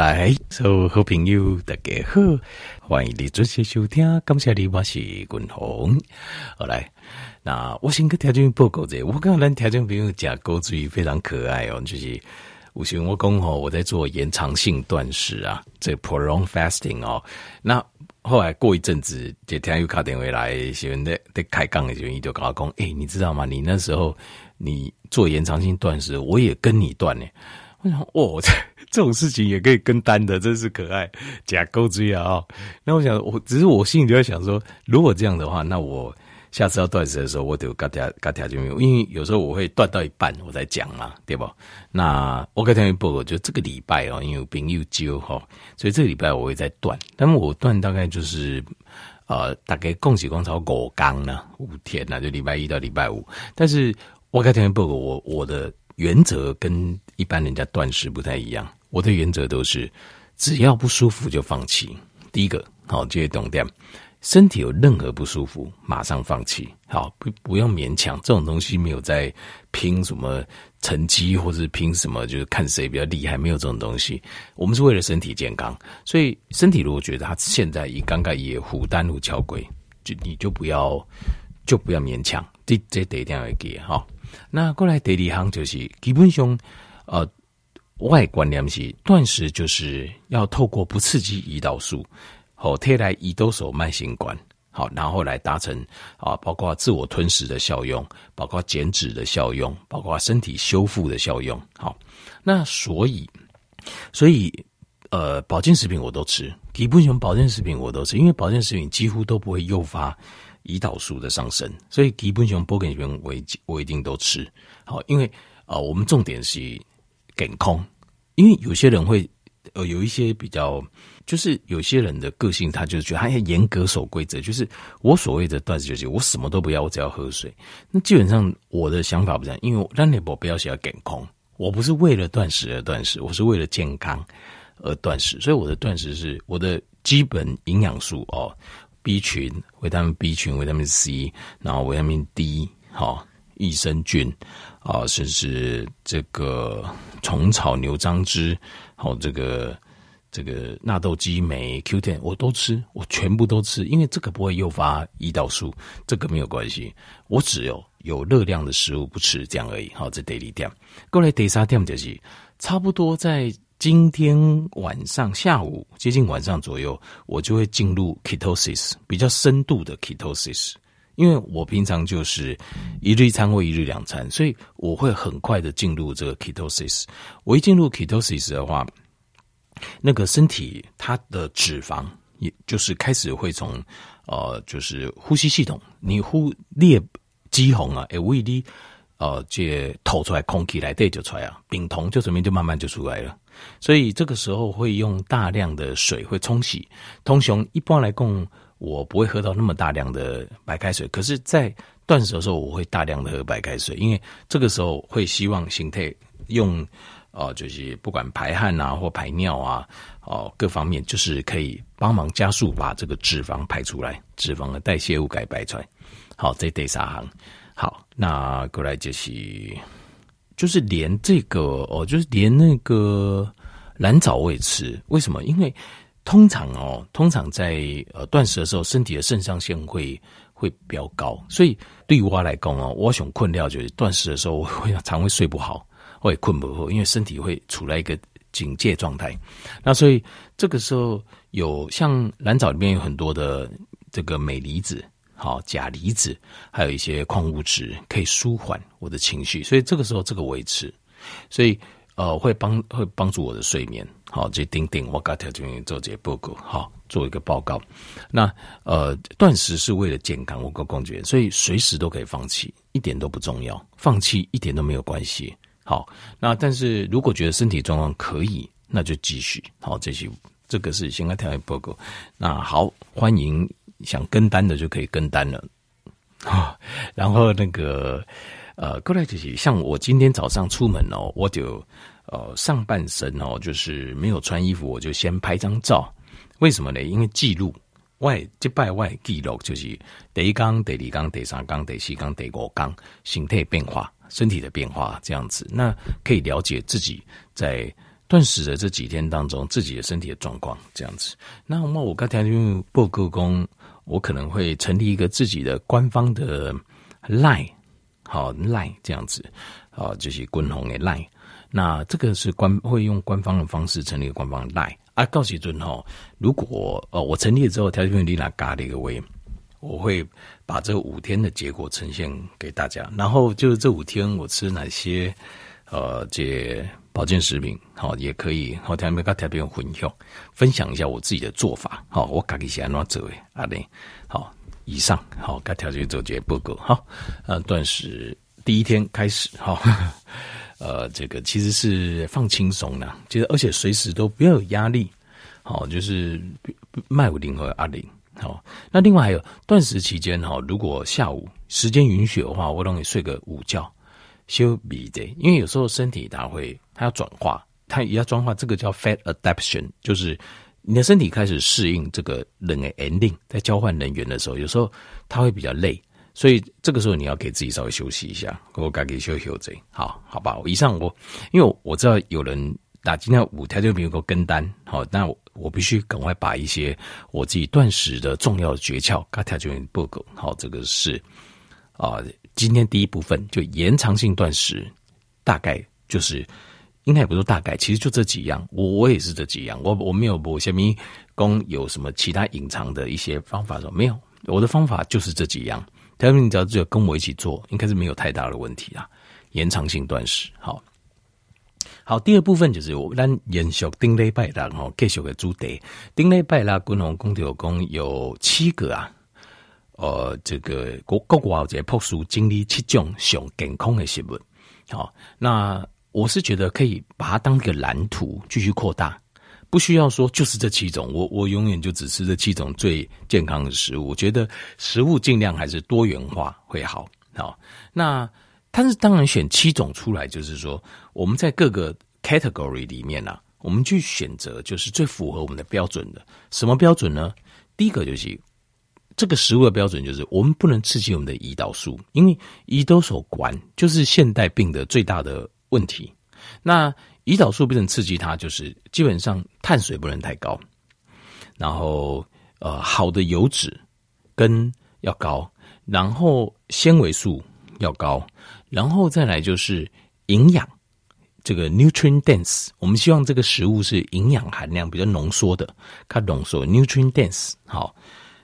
来，所有好朋友大家好，欢迎你准时收听。感谢你，我是君宏。好来，那我先跟听众报告者，我刚刚听众朋友讲狗嘴非常可爱哦，就是我想我讲吼，我在做延长性断食啊，这 prolong fasting 哦。那后来过一阵子，就听有卡电话来，喜欢在在开杠的时候，就跟我讲，哎、你知道吗？你那时候你做延长性断食，我也跟你断呢。我想，哦，这种事情也可以跟单的，真是可爱，假钩追啊！哦，那我想，我只是我心里就在想说，如果这样的话，那我下次要断食的时候，我得跟大家跟大家讲，因为有时候我会断到一半，我再讲嘛，对吧？那我跟大家报告，就这个礼拜哦，因为有朋友揪哈，所以这个礼拜我会再断，但我断大概就是呃，大概共计共超五天呢，五天呢，就礼拜一到礼拜五。但是我跟大家报告，我我的。原则跟一般人家断食不太一样，我的原则都是只要不舒服就放弃。第一个，好，这些重点，身体有任何不舒服，马上放弃。好，不不用勉强，这种东西没有在拼什么成绩，或者拼什么，就是看谁比较厉害，没有这种东西。我们是为了身体健康，所以身体如果觉得他现在以刚刚也虎丹路桥鬼，就你就不要就不要勉强，这这得一定要给哈。那过来第二行就是基本上，呃，外观念是断食，就是要透过不刺激胰岛素，好，贴来胰岛素慢性管，好，然后来达成啊，包括自我吞噬的效用，包括减脂的效用，包括身体修复的效用。好，那所以，所以，呃，保健食品我都吃，基本上保健食品我都吃，因为保健食品几乎都不会诱发。胰岛素的上升，所以基本上保健食品我我一定都吃好，因为啊、我们重点是健康，因为有些人会呃有一些比较，就是有些人的个性，他就觉得他要严格守规则，就是我所谓的断食就是我什么都不要，我只要喝水。那基本上我的想法不这样，因为让你不要写健康，我不是为了断食而断食，我是为了健康而断食，所以我的断食是我的基本营养素哦。B 群、维他命 B 群、维他命 C，然后维他命 D，好，益生菌啊，甚至这个虫草、牛樟芝，好，这个这个纳豆激酶、Q10，我都吃，我全部都吃，因为这个不会诱发胰岛素，这个没有关系。我只有有热量的食物不吃，这样而已。好，这第二点。过来第三点就是差不多在。今天晚上下午接近晚上左右，我就会进入 ketosis，比较深度的 ketosis。因为我平常就是一日一餐或一日两餐，所以我会很快的进入这个 ketosis。我一进入 ketosis 的话，那个身体它的脂肪，也就是开始会从呃，就是呼吸系统，你呼裂肌红啊，诶，胃里呃，这吐出来空气来对就出来啊，丙酮就这边就慢慢就出来了。所以这个时候会用大量的水会冲洗。通常一般来供，我不会喝到那么大量的白开水。可是，在断食的时候，我会大量的喝白开水，因为这个时候会希望形态用，呃，就是不管排汗啊或排尿啊，哦、各方面就是可以帮忙加速把这个脂肪排出来，脂肪的代谢物给排出来。好，这第三行。好，那过来就是。就是连这个哦，就是连那个蓝藻我也吃。为什么？因为通常哦，通常在呃断食的时候，身体的肾上腺会会飙高，所以对于我来讲哦，我想困掉就是断食的时候，我会常会睡不好，会困不好，因为身体会处在一个警戒状态。那所以这个时候有像蓝藻里面有很多的这个镁离子。好，钾离子还有一些矿物质可以舒缓我的情绪，所以这个时候这个维持，所以呃会帮会帮助我的睡眠。好，这丁丁我刚才就做这报告，好，做一个报告。那呃断食是为了健康，我个感觉，所以随时都可以放弃，一点都不重要，放弃一点都没有关系。好，那但是如果觉得身体状况可以，那就继续。好，这些这个是先跟大家报告。那好，欢迎。想跟单的就可以跟单了啊，然后那个呃，过来就是像我今天早上出门哦，我就呃上半身哦，就是没有穿衣服，我就先拍张照。为什么呢？因为记录外这拜外记录就是第一缸、第二缸、第三缸、第四缸、第五缸形态变化、身体的变化这样子，那可以了解自己在断食的这几天当中，自己的身体的状况这样子。那么我刚才因为报告工，我可能会成立一个自己的官方的 line，好 line 这样子，啊，就是滚红的 line。那这个是官会用官方的方式成立官方的 line 啊，告诉尊哈，如果呃我成立了之后，条件你拿嘎的一个位，我会把这五天的结果呈现给大家。然后就是这五天我吃哪些呃这。保健食品好，也可以好，台面跟台边混用，分享一下我自己的做法好，我自己是安怎做的阿玲好，以上好，该条件做结报告好，呃，断食第一天开始哈，呃，这个其实是放轻松的，其实而且随时都不要有压力，好，就是麦五零和阿零好，那另外还有断食期间哈，如果下午时间允许的话，我让你睡个午觉。休米的，因为有时候身体它会，它要转化，它也要转化，这个叫 fat adaptation，就是你的身体开始适应这个冷的 ending，在交换能源的时候，有时候它会比较累，所以这个时候你要给自己稍微休息一下，我该给休息休息，好好吧。以上我，因为我知道有人打今天五条就比如说跟单，好，那我，我必须赶快把一些我自己断食的重要的诀窍，给条就报告，好，这个是啊。今天第一部分就延长性断食，大概就是应该也不是大概，其实就这几样。我我也是这几样，我我没有我下面供有什么其他隐藏的一些方法说没有，我的方法就是这几样。他们你只要只有跟我一起做，应该是没有太大的问题啦。延长性断食，好，好。第二部分就是我们延续顶礼拜啦，吼，继续的主题。顶礼拜啦，滚红公调公有七个啊。呃，这个国国外在朴素经历七种上健康的食物，好，那我是觉得可以把它当一个蓝图继续扩大，不需要说就是这七种，我我永远就只吃这七种最健康的食物。我觉得食物尽量还是多元化会好，好。那但是当然选七种出来，就是说我们在各个 category 里面呢、我们去选择就是最符合我们的标准的。什么标准呢？第一个就是。这个食物的标准就是，我们不能刺激我们的胰岛素，因为胰岛素管就是现代病的最大的问题。那胰岛素不能刺激它，就是基本上碳水不能太高，然后呃好的油脂跟要高，然后纤维素要高，然后再来就是营养，这个 nutrient dense，我们希望这个食物是营养含量比较浓缩的，它浓缩 nutrient dense 好。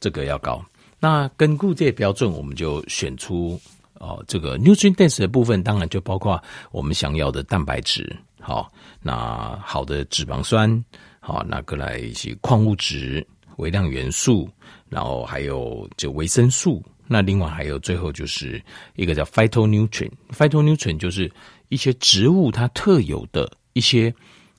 这个要高，那根据这些标准，我们就选出哦，这个 nutrient dense 的部分，当然就包括我们想要的蛋白质，好，那好的脂肪酸，好，那个来一些矿物质、微量元素，然后还有就维生素，那另外还有最后就是一个叫 phytonutrient，phytonutrient 就是一些植物它特有的一些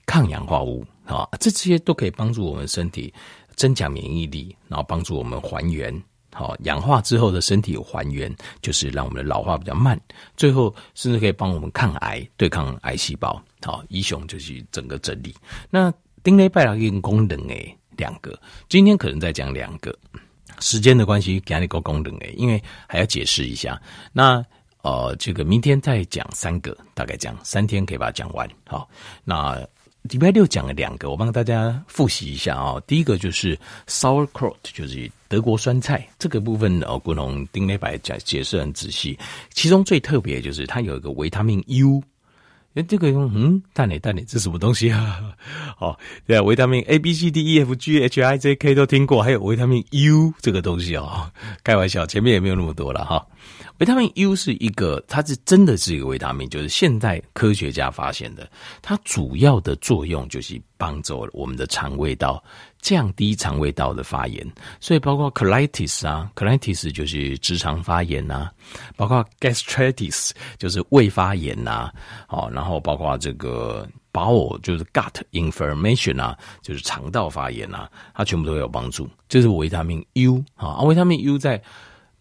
抗氧化物啊，这些都可以帮助我们身体。增强免疫力，然后帮助我们还原，好氧化之后的身体有还原，就是让我们的老化比较慢。最后甚至可以帮我们抗癌，对抗癌细胞。好，医雄就是整个整理。那丁类拜拉用功能诶，两个，今天可能再讲两个，时间的关系给你个功能诶，因为还要解释一下。那呃，这个明天再讲三个，大概讲三天可以把它讲完。好，那。礼拜六讲了两个，我帮大家复习一下啊、哦。第一个就是 sauerkraut，就是德国酸菜这个部分哦，古龙丁内白讲解释很仔细。其中最特别就是它有一个维他命 U，哎，这个用嗯，蛋奶蛋奶，这什么东西啊？哦，对，维他命 A B C D E F G H I J K 都听过，还有维他命 U 这个东西哦。开玩笑，前面也没有那么多了哈。维他命 U 是一个，它是真的是一个维他命，就是现代科学家发现的。它主要的作用就是帮助我们的肠胃道降低肠胃道的发炎，所以包括 colitis 啊，colitis 就是直肠发炎呐、啊，包括 gastritis 就是胃发炎呐、啊，好，然后包括这个 bowel 就是 gut inflammation 啊，就是肠道发炎啊，它全部都有帮助。这是维他命 U 啊，维他命 U 在。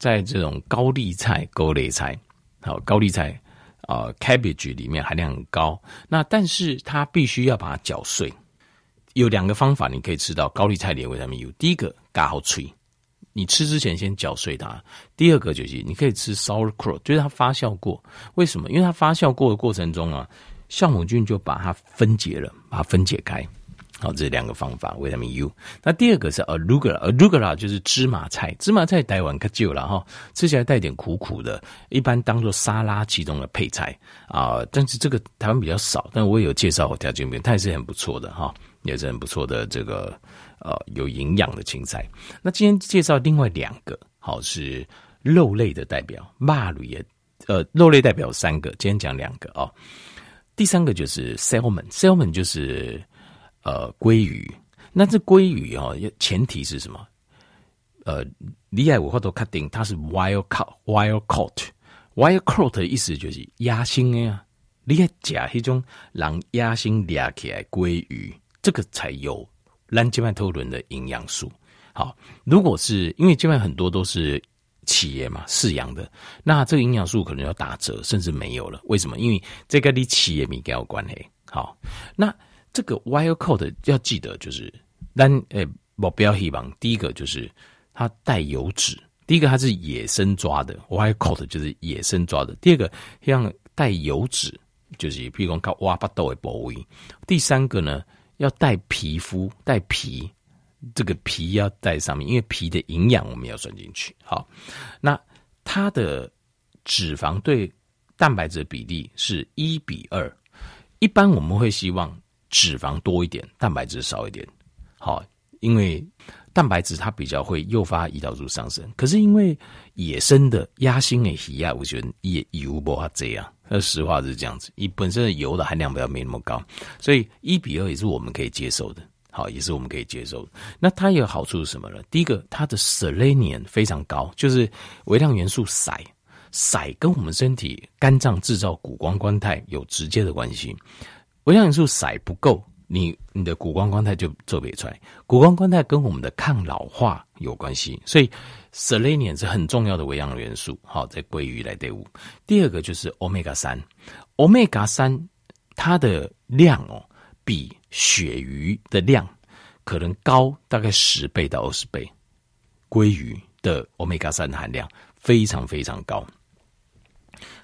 在这种高丽菜、高丽菜，好高丽菜啊、，cabbage 里面含量很高。那但是它必须要把它搅碎。有两个方法，你可以吃到高丽菜里的维他命 U。第一个，嘎好脆，你吃之前先搅碎它。第二个就是你可以吃 sauerkraut，就是它发酵过。为什么？因为它发酵过的过程中啊，酵母菌就把它分解了，把它分解开。好，这两个方法，维他命 U。那第二个是 Arugula，Arugula 就是芝麻菜，芝麻菜台湾可久了哈，吃起来带点苦苦的，一般当做沙拉其中的配菜啊。但是这个台湾比较少，但我也有介绍我条件面，它也是很不错的哈，也是很不错的这个呃有营养的青菜。那今天介绍另外两个，好是肉类的代表，马鲁也呃肉类代表三个，今天讲两个哦。第三个就是 salmon，salmon 就是。呃，鲑鱼，那这鲑鱼哦，前提是什么？呃，厉害，我后头确定它是 wild cut，wild caught，wild caught 的意思就是野生的呀。你要假一种让野生抓起来鲑鱼，这个才有咱这边讨论的营养素。好，如果是因为这边很多都是企业嘛饲养的，那这个营养素可能要打折，甚至没有了。为什么？因为这个离企业米有关系。好，那。这个 wild caught 要记得就是，但诶，目标希望第一个就是它带油脂，第一个它是野生抓的 wild caught 就是野生抓的。第二个像带油脂，就是譬如讲靠挖巴豆的部位。第三个呢，要带皮肤，带皮，这个皮要带上面，因为皮的营养我们要算进去。好，那它的脂肪对蛋白质的比例是一比二，一般我们会希望。脂肪多一点，蛋白质少一点，好，因为蛋白质它比较会诱发胰岛素上升。可是因为野生的鸭心的皮啊，我觉得也油不它这样，那实话是这样子，你本身的油的含量比较没那么高，所以一比二也是我们可以接受的，好，也是我们可以接受的。那它有好处是什么呢？第一个，它的 selenium 非常高，就是微量元素硒，硒跟我们身体肝脏制造谷胱甘肽有直接的关系。微量元素硒不够，你你的谷胱甘肽就做不出来。谷胱甘肽跟我们的抗老化有关系，所以 selenium 是很重要的微量元素。好，在鲑鱼来对伍。第二个就是 omega 三，omega 三它的量哦，比鳕鱼的量可能高大概十倍到二十倍。鲑鱼的 omega 三含量非常非常高。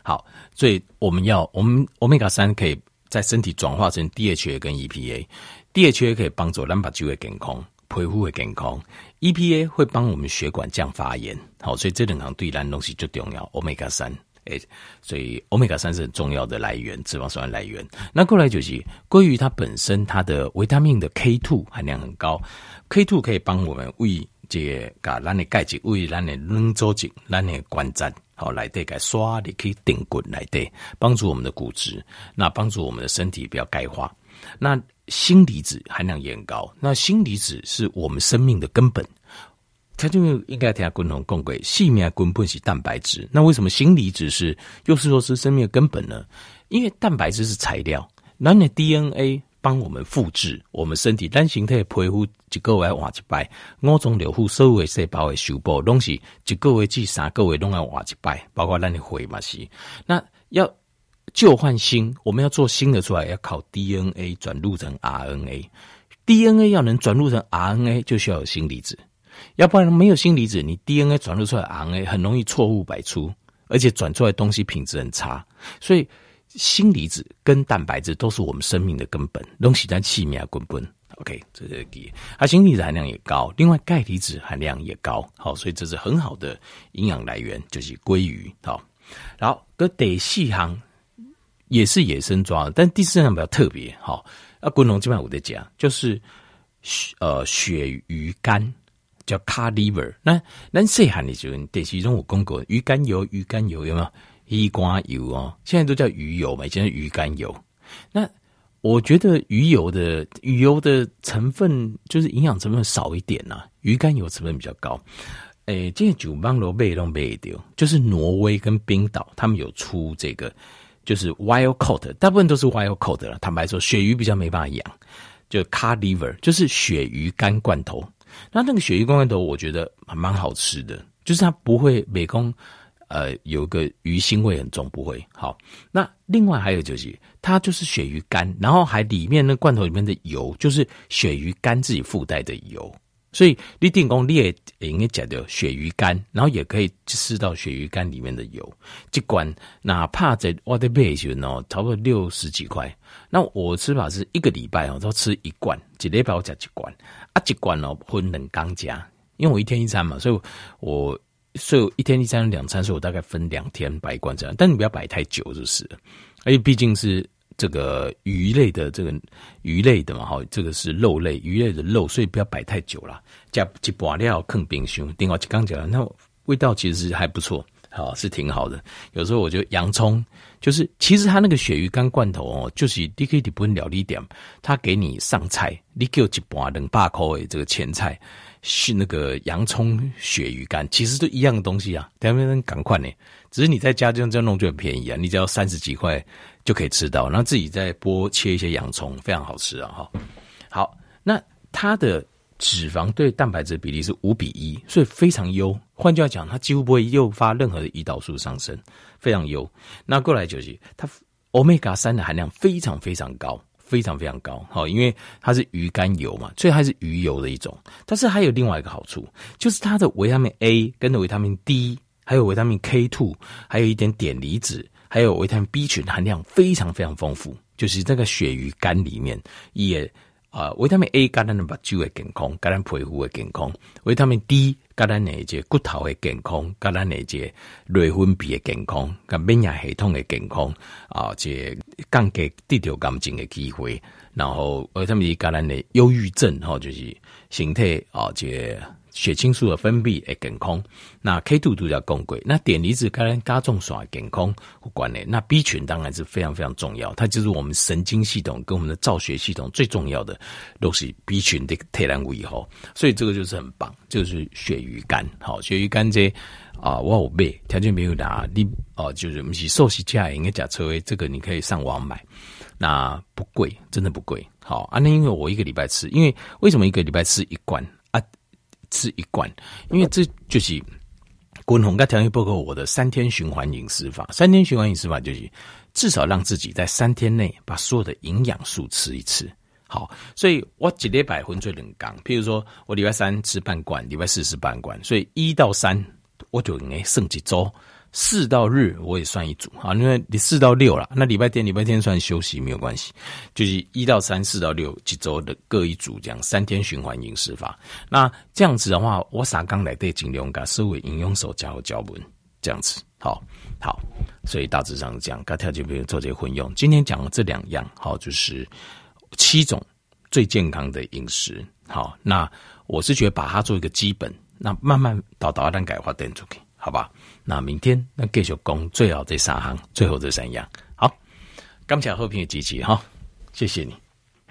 好，所以我们要我们 omega 三可以。在身体转化成 DHA 跟 EPA，DHA 可以帮助咱把肌肉健康、皮肤会健康，EPA 会帮我们血管降发炎。好，所以这两行对咱东西就重要。Omega 三，哎，所以 Omega 三是很重要的来源，脂肪酸来源。那过来就是鲑鱼，它本身它的维他命的 K two 含量很高，K two 可以帮我们为这个咱的钙质，为咱的软组织、咱的关节。好，来对，给刷，你可以顶滚来对，帮助我们的骨质，那帮助我们的身体不要钙化。那锌离子含量也很高，那锌离子是我们生命的根本。它就应该听下共同共轨，细命根本是蛋白质。那为什么锌离子是又是说是生命的根本呢？因为蛋白质是材料，那你 DNA。帮我们复制我们身体单形态的皮肤一个月换一摆，五种六腑所有的细胞的修补东西一个月至三个月拢要换一摆，包括咱的血嘛是。那要旧换新，我们要做新的出来，要靠 DNA 转录成 RNA。DNA 要能转录成 RNA，就需要有锌离子，要不然没有锌离子，你 DNA 转录出来 RNA 很容易错误百出，而且转出来东西品质很差，所以。锌离子跟蛋白质都是我们生命的根本，东西在气面滚滚。OK，这是第一。它锌离子含量也高，另外钙离子含量也高。好，所以这是很好的营养来源，就是鲑鱼。好，然后跟第四行也是野生抓，但第四项比较特别。哈，啊，滚龙这边我在讲，就是呃鳕鱼肝叫 car liver。那那细汉的时候，电视中我讲过鱼肝油，鱼肝油有没有？鱼肝油哦，现在都叫鱼油嘛，以前是鱼肝油。那我觉得鱼油的鱼油的成分就是营养成分少一点呐、啊，鱼肝油成分比较高。诶、这个九邦罗贝都贝丢，就是挪威跟冰岛他们有出这个，就是 wild caught，大部分都是 wild caught 了。坦白说，鳕鱼比较没办法养，就 cod liver，就是鳕鱼干罐头。那那个鳕鱼肝罐头，我觉得还蛮好吃的，就是它不会美工。呃，有个鱼腥味很重，不会好。那另外还有就是，它就是鳕鱼干，然后还里面那罐头里面的油，就是鳕鱼干自己附带的油。所以你定功你也应该讲的鳕鱼干，然后也可以吃到鳕鱼干里面的油。一罐哪怕在我的背上哦，差不多六十几块。那我吃法是一个礼拜哦，都吃一罐，一礼拜我加一罐啊，一罐哦分两缸加，因为我一天一餐嘛，所以我所以一天一餐两餐，所以我大概分两天摆一罐这样，但你不要摆太久就是，而且毕竟是。这个鱼类的这个鱼类的嘛，哈，这个是肉类，鱼类的肉，所以不要摆太久了。加一把料坑冰箱，另外就刚讲了，那味道其实是还不错，好是挺好的。有时候我觉得洋葱，就是其实它那个鳕鱼干罐头哦，就是你可以不用料理点，他给你上菜，你给我一把两百块的这个前菜是那个洋葱鳕鱼干，其实都一样的东西啊，两边人赶快呢，只是你在家这样这样弄就很便宜啊，你只要三十几块。就可以吃到，然后自己再剥切一些洋葱，非常好吃啊！哈，好，那它的脂肪对蛋白质比例是五比一，所以非常优。换句话讲，它几乎不会诱发任何的胰岛素上升，非常优。那过来就是它欧米伽三的含量非常非常高，非常非常高。好，因为它是鱼肝油嘛，所以它是鱼油的一种。但是还有另外一个好处，就是它的维他命 A 跟着维他命 D，还有维他命 K two，还有一点碘离子。还有维他命 B 群含量非常非常丰富，就是这个鳕鱼肝里面也啊，维他命 A 橄榄能把肌肉健康，橄榄皮肤的健康；维他命 D 橄榄那些骨头的健康，橄榄那些内分泌的健康，跟免疫系统的健康啊，这降低低条感情的机会。然后维他命 E 橄榄的忧郁症哈，就是身体啊这。血清素的分泌会健康，那 K two 都要更贵，那碘离子跟加重耍健康有关联，那 B 群当然是非常非常重要，它就是我们神经系统跟我们的造血系统最重要的，都是 B 群的特兰维吼，所以这个就是很棒，就是鳕鱼肝，好，鳕鱼肝这啊，我有买，条件没有拿，你哦、啊，就是我们是寿喜价应该假车位，这个你可以上网买，那不贵，真的不贵，好啊，那因为我一个礼拜吃，因为为什么一个礼拜吃一罐？吃一罐，因为这就是滚红跟调理包括我的三天循环饮食法。三天循环饮食法就是至少让自己在三天内把所有的营养素吃一次。好，所以我几礼拜分做两缸，譬如说我礼拜三吃半罐，礼拜四吃半罐，所以一到三我就应该剩几周。四到日我也算一组啊，因为你四到六了，那礼拜天礼拜天算休息没有关系，就是一到三、四到六几周的各一组，这样三天循环饮食法。那这样子的话，我啥刚来对尽量把所有营养素加入脚本，这样子，好，好，所以大致上讲，该条件比如做这些混用。今天讲的这两样，好，就是七种最健康的饮食。好，那我是觉得把它做一个基本，那慢慢导导让改化点出去，好吧？那明天那继续讲最好这三行，最后这三样。好，感谢好朋友支持哈，谢谢你。